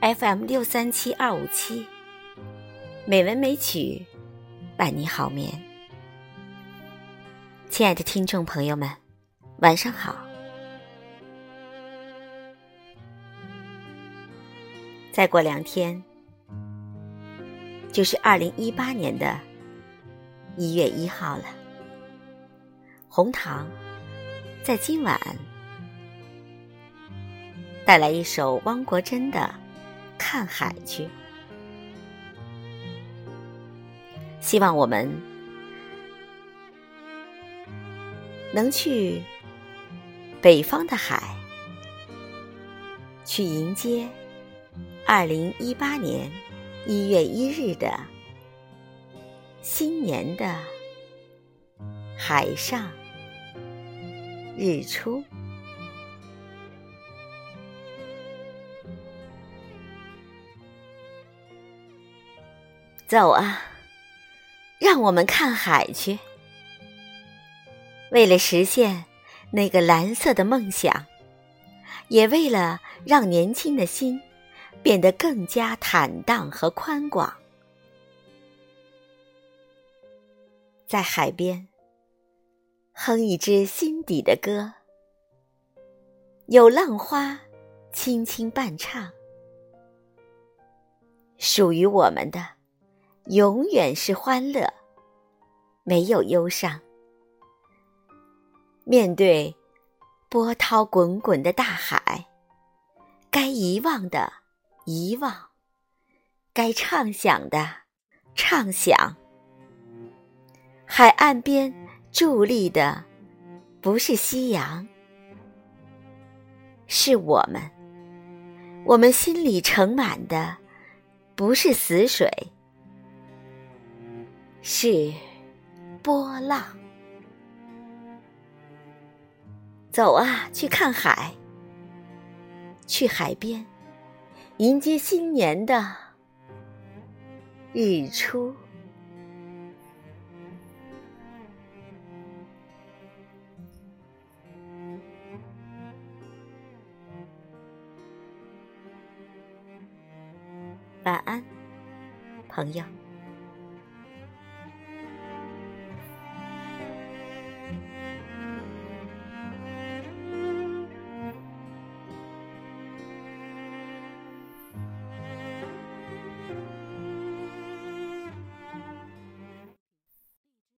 FM 六三七二五七，美文美曲，伴你好眠。亲爱的听众朋友们，晚上好。再过两天，就是二零一八年的一月一号了。红糖在今晚带来一首汪国真的《看海去》，希望我们能去北方的海，去迎接二零一八年一月一日的新年的海上。日出，走啊！让我们看海去。为了实现那个蓝色的梦想，也为了让年轻的心变得更加坦荡和宽广，在海边。哼一支心底的歌，有浪花轻轻伴唱，属于我们的永远是欢乐，没有忧伤。面对波涛滚滚的大海，该遗忘的遗忘，该畅想的畅想，海岸边。伫立的不是夕阳，是我们；我们心里盛满的不是死水，是波浪。走啊，去看海，去海边，迎接新年的日出。晚安，朋友。